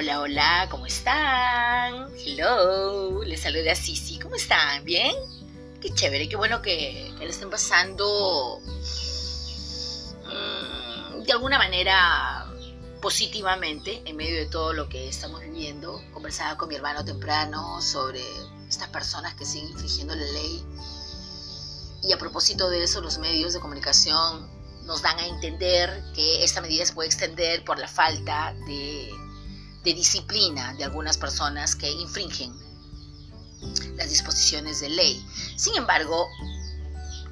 Hola, hola, ¿cómo están? Hello, les saluda Sisi, ¿cómo están? ¿Bien? Qué chévere, qué bueno que, que le estén pasando mm, de alguna manera positivamente en medio de todo lo que estamos viviendo. Conversaba con mi hermano temprano sobre estas personas que siguen infringiendo la ley. Y a propósito de eso, los medios de comunicación nos dan a entender que esta medida se puede extender por la falta de, de disciplina de algunas personas que infringen las disposiciones de ley. Sin embargo,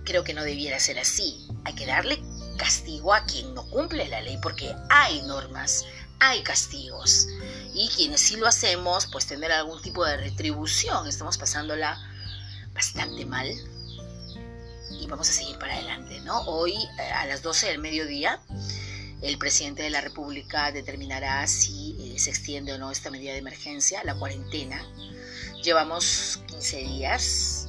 creo que no debiera ser así. Hay que darle castigo a quien no cumple la ley porque hay normas, hay castigos. Y quienes sí lo hacemos, pues tener algún tipo de retribución. Estamos pasándola bastante mal y vamos a seguir para adelante, ¿no? Hoy eh, a las 12 del mediodía el presidente de la República determinará si eh, se extiende o no esta medida de emergencia, la cuarentena. Llevamos 15 días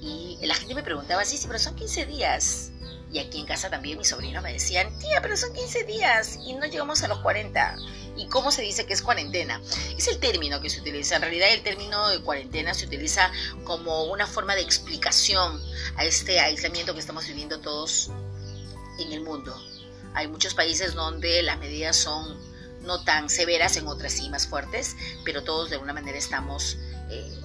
y la gente me preguntaba, sí, sí, pero son 15 días. Y aquí en casa también mis sobrinos me decían, tía, pero son 15 días y no llegamos a los 40. ¿Y cómo se dice que es cuarentena? Es el término que se utiliza. En realidad el término de cuarentena se utiliza como una forma de explicación a este aislamiento que estamos viviendo todos en el mundo. Hay muchos países donde las medidas son no tan severas, en otras sí más fuertes, pero todos de alguna manera estamos... Eh,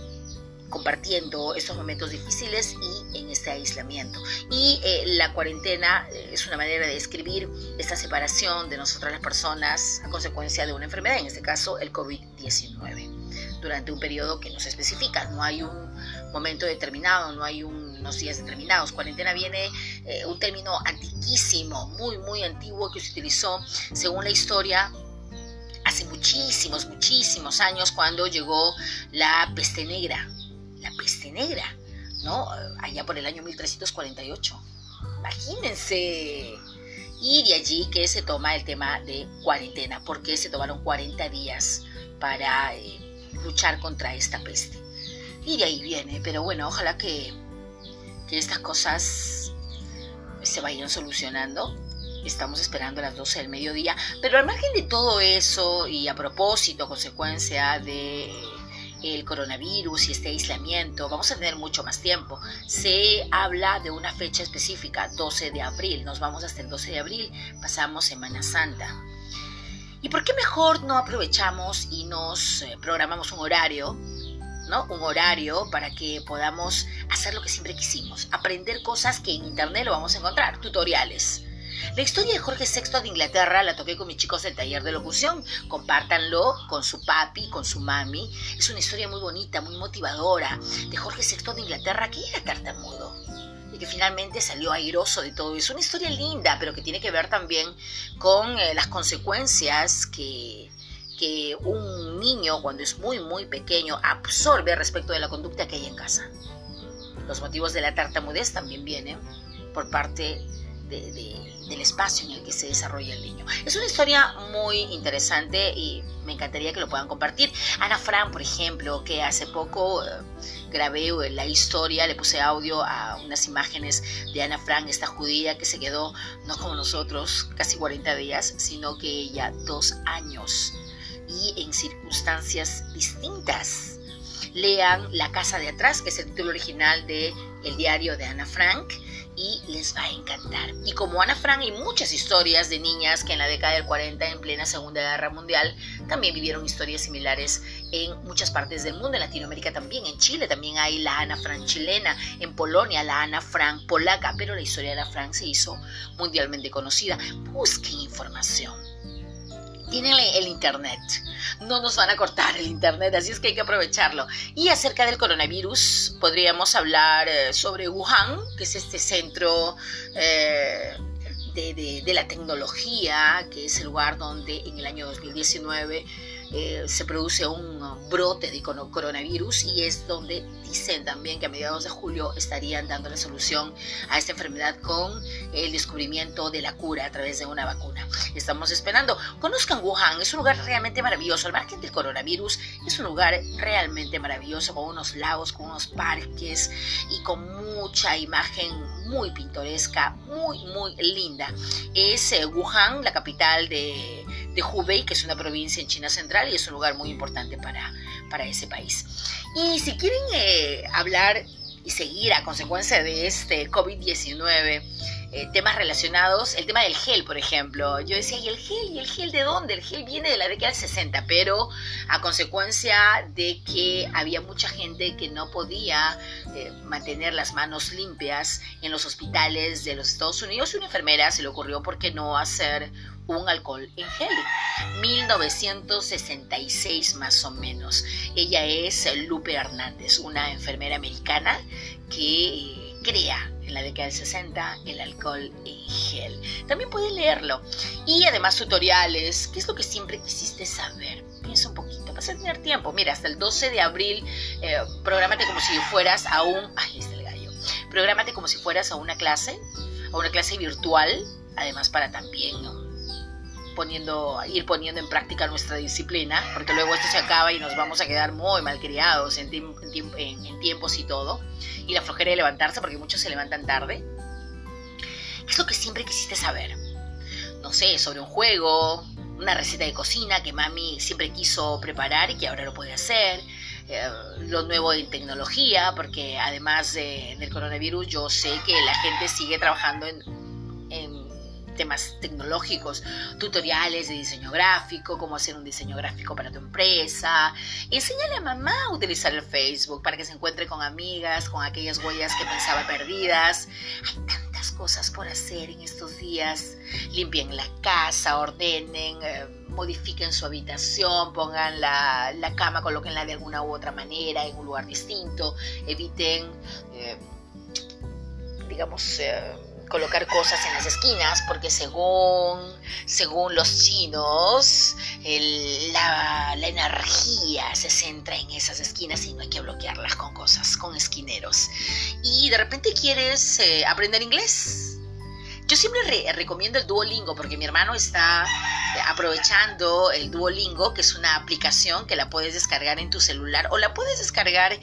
compartiendo estos momentos difíciles y en este aislamiento. Y eh, la cuarentena eh, es una manera de describir esta separación de nosotras las personas a consecuencia de una enfermedad, en este caso el COVID-19, durante un periodo que no se especifica, no hay un momento determinado, no hay unos días determinados. Cuarentena viene eh, un término antiquísimo, muy, muy antiguo que se utilizó según la historia hace muchísimos, muchísimos años cuando llegó la peste negra la peste negra, ¿no? Allá por el año 1348. Imagínense. Y de allí que se toma el tema de cuarentena, porque se tomaron 40 días para eh, luchar contra esta peste. Y de ahí viene, pero bueno, ojalá que, que estas cosas se vayan solucionando. Estamos esperando a las 12 del mediodía, pero al margen de todo eso y a propósito, consecuencia de el coronavirus y este aislamiento, vamos a tener mucho más tiempo. Se habla de una fecha específica, 12 de abril. Nos vamos hasta el 12 de abril, pasamos Semana Santa. ¿Y por qué mejor no aprovechamos y nos eh, programamos un horario, ¿no? Un horario para que podamos hacer lo que siempre quisimos, aprender cosas que en internet lo vamos a encontrar, tutoriales la historia de Jorge VI de Inglaterra la toqué con mis chicos del taller de locución. Compártanlo con su papi, con su mami. Es una historia muy bonita, muy motivadora de Jorge VI de Inglaterra que era tartamudo y que finalmente salió airoso de todo. Es una historia linda, pero que tiene que ver también con eh, las consecuencias que, que un niño cuando es muy, muy pequeño absorbe respecto de la conducta que hay en casa. Los motivos de la tartamudez también vienen por parte del espacio en el que se desarrolla el niño. Es una historia muy interesante y me encantaría que lo puedan compartir. Ana Fran, por ejemplo, que hace poco eh, grabé eh, la historia, le puse audio a unas imágenes de Ana Fran, esta judía que se quedó, no como nosotros, casi 40 días, sino que ella dos años y en circunstancias distintas. Lean La casa de atrás, que es el título original de el diario de Ana Frank y les va a encantar. Y como Ana Frank hay muchas historias de niñas que en la década del 40, en plena Segunda Guerra Mundial, también vivieron historias similares en muchas partes del mundo, en Latinoamérica también, en Chile también hay la Ana Frank chilena, en Polonia la Ana Frank polaca, pero la historia de Ana Frank se hizo mundialmente conocida. Busquen información tienen el internet. No nos van a cortar el internet, así es que hay que aprovecharlo. Y acerca del coronavirus, podríamos hablar eh, sobre Wuhan, que es este centro eh, de, de la tecnología, que es el lugar donde en el año 2019 eh, se produce un brote de coronavirus y es donde dicen también que a mediados de julio estarían dando la solución a esta enfermedad con el descubrimiento de la cura a través de una vacuna. Estamos esperando. Conozcan Wuhan, es un lugar realmente maravilloso. Al margen del coronavirus, es un lugar realmente maravilloso con unos lagos, con unos parques y con mucha imagen muy pintoresca, muy, muy linda. Es eh, Wuhan, la capital de de Hubei, que es una provincia en China Central y es un lugar muy importante para, para ese país. Y si quieren eh, hablar y seguir a consecuencia de este COVID-19, eh, temas relacionados, el tema del gel, por ejemplo. Yo decía, ¿y el gel? ¿Y el gel de dónde? El gel viene de la década del 60, pero a consecuencia de que había mucha gente que no podía eh, mantener las manos limpias en los hospitales de los Estados Unidos, una enfermera se le ocurrió, ¿por qué no hacer un alcohol en gel. 1966 más o menos. Ella es Lupe Hernández, una enfermera americana que eh, crea en la década del 60 el alcohol en gel. También puede leerlo. Y además tutoriales, ¿qué es lo que siempre quisiste saber? Piensa un poquito, vas a tener tiempo. Mira, hasta el 12 de abril, eh, prográmate como si fueras a un... Ay, está el gallo. Prográmate como si fueras a una clase, a una clase virtual, además para también poniendo, ir poniendo en práctica nuestra disciplina, porque luego esto se acaba y nos vamos a quedar muy malcriados en, en, en tiempos y todo, y la flojera de levantarse, porque muchos se levantan tarde. ¿Qué es lo que siempre quisiste saber? No sé, sobre un juego, una receta de cocina que mami siempre quiso preparar y que ahora lo puede hacer. Eh, lo nuevo en tecnología, porque además del coronavirus yo sé que la gente sigue trabajando en, en temas tecnológicos, tutoriales de diseño gráfico, cómo hacer un diseño gráfico para tu empresa. Enséñale a mamá a utilizar el Facebook para que se encuentre con amigas, con aquellas huellas que pensaba perdidas. Hay tantas cosas por hacer en estos días. Limpien la casa, ordenen, eh, modifiquen su habitación, pongan la, la, cama, colóquenla de alguna u otra manera en un lugar distinto, eviten, eh, digamos, eh, colocar cosas en las esquinas porque según, según los chinos la, energía se centra en esas esquinas y no hay que bloquearlas con cosas, con esquineros. Y de repente quieres eh, aprender inglés. Yo siempre recomiendo el Duolingo porque mi hermano está eh, aprovechando el Duolingo, que es una aplicación que la puedes descargar en tu celular o la puedes descargar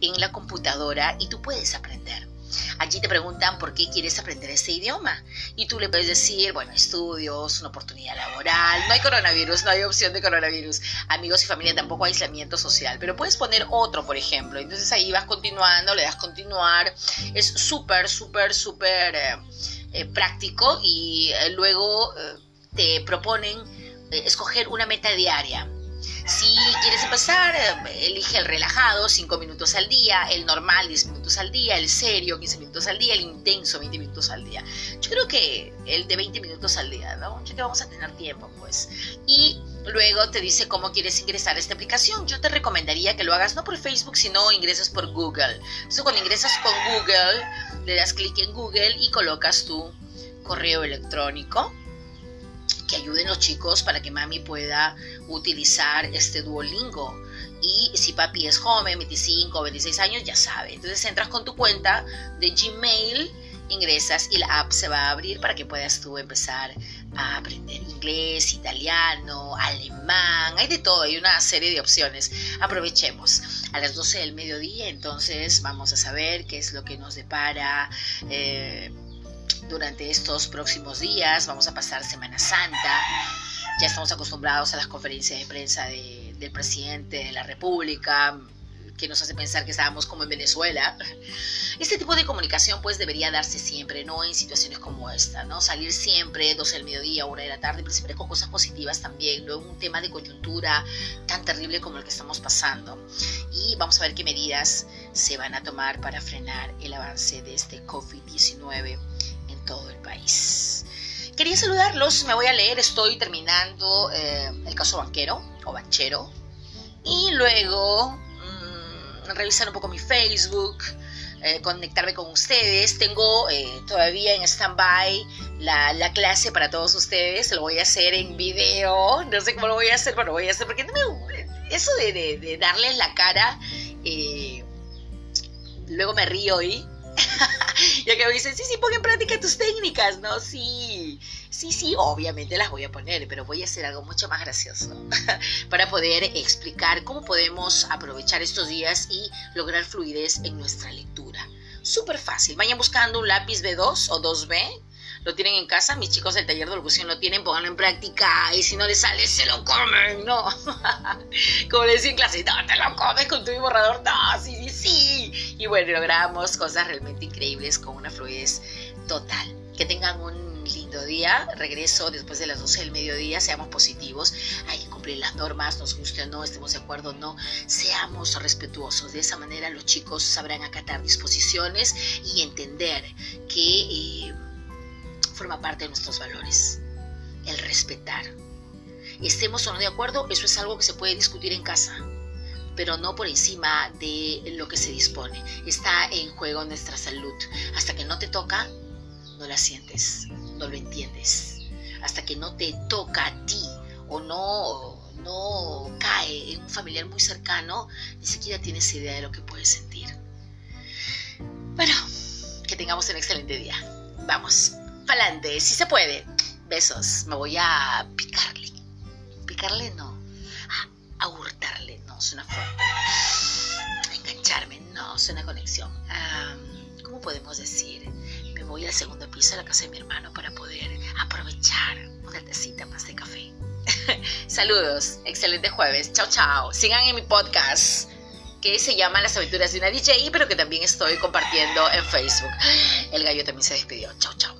en la computadora y tú puedes aprender. Allí te preguntan por qué quieres aprender este idioma. Y tú le puedes decir, bueno, estudios, una oportunidad laboral, no hay coronavirus, no hay opción de coronavirus, amigos y familia, tampoco hay aislamiento social, pero puedes poner otro, por ejemplo. Entonces ahí vas continuando, le das continuar, es súper, súper, súper eh, eh, práctico. Y eh, luego te proponen escoger una meta diaria si quieres empezar, eh, elige el relajado, 5 minutos al día, el normal, 10 minutos al día, el serio, 15 minutos al día, el intenso, 20 minutos al día. Yo creo que el de 20 minutos al día, ¿no? Ya que vamos a tener tiempo, pues. Y luego te dice cómo quieres ingresar a esta aplicación. Yo te recomendaría que lo hagas no por Facebook, sino ingresas por Google. Entonces, cuando ingresas con Google, le das clic en Google y colocas tu correo electrónico que ayuden los chicos para que mami pueda utilizar este Duolingo. Y si papi es joven, 25 o 26 años, ya sabe. Entonces entras con tu cuenta de Gmail, ingresas y la app se va a abrir para que puedas tú empezar a aprender inglés, italiano, alemán, hay de todo, hay una serie de opciones. Aprovechemos. A las 12 del mediodía entonces vamos a saber qué es lo que nos depara. Eh, durante estos próximos días. Vamos a pasar Semana Santa. Ya estamos acostumbrados a las conferencias de prensa del presidente de la República, que nos hace pensar que estábamos como en Venezuela. Este tipo de comunicación pues debería darse siempre, no en situaciones como esta, ¿no? Salir siempre 12 del mediodía, 1 de la tarde, pero siempre con cosas positivas también, no un tema de coyuntura tan terrible como el que estamos pasando. Y vamos a ver qué medidas se van a tomar para frenar el avance de este COVID-19 todo el país. Quería saludarlos, me voy a leer, estoy terminando eh, el caso banquero o banchero y luego mm, revisar un poco mi Facebook, eh, conectarme con ustedes. Tengo eh, todavía en stand-by la, clase para todos ustedes, lo voy a hacer en video, no sé cómo lo voy a hacer, pero lo voy a hacer porque eso de, de darles la cara, luego me río y ya que me dicen, sí, sí, pon en práctica tus técnicas, ¿no? Sí, sí, sí, obviamente las voy a poner, pero voy a hacer algo mucho más gracioso para poder explicar cómo podemos aprovechar estos días y lograr fluidez en nuestra lectura. Súper fácil. Vayan buscando un lápiz B2 o 2B, lo tienen en casa, mis chicos del taller de locución lo tienen, pónganlo en práctica y si no les sale, se lo comen, no. Como le decía en clase, no, te lo comes con tu borrador, no, sí, sí, sí. Y bueno, logramos cosas realmente increíbles con una fluidez total. Que tengan un lindo día. Regreso después de las 12 del mediodía. Seamos positivos. Hay que cumplir las normas, nos guste o no, estemos de acuerdo o no. Seamos respetuosos. De esa manera los chicos sabrán acatar disposiciones y entender que eh, forma parte de nuestros valores. El respetar. Estemos o no de acuerdo, eso es algo que se puede discutir en casa pero no por encima de lo que se dispone. Está en juego nuestra salud. Hasta que no te toca, no la sientes, no lo entiendes. Hasta que no te toca a ti o no, no cae en un familiar muy cercano, ni siquiera tienes idea de lo que puedes sentir. Bueno, que tengamos un excelente día. Vamos, pa'lante, si se puede. Besos, me voy a picarle. Picarle no, suena fuerte. Engancharme, no, suena conexión. ¿Cómo podemos decir? voy al segundo piso de la casa de mi hermano para poder aprovechar una tacita más de café. Saludos, excelente jueves. Chao, chao. Sigan en mi podcast que se llama Las aventuras de una DJ, pero que también estoy compartiendo en Facebook. El gallo también se despidió. Chao, chao.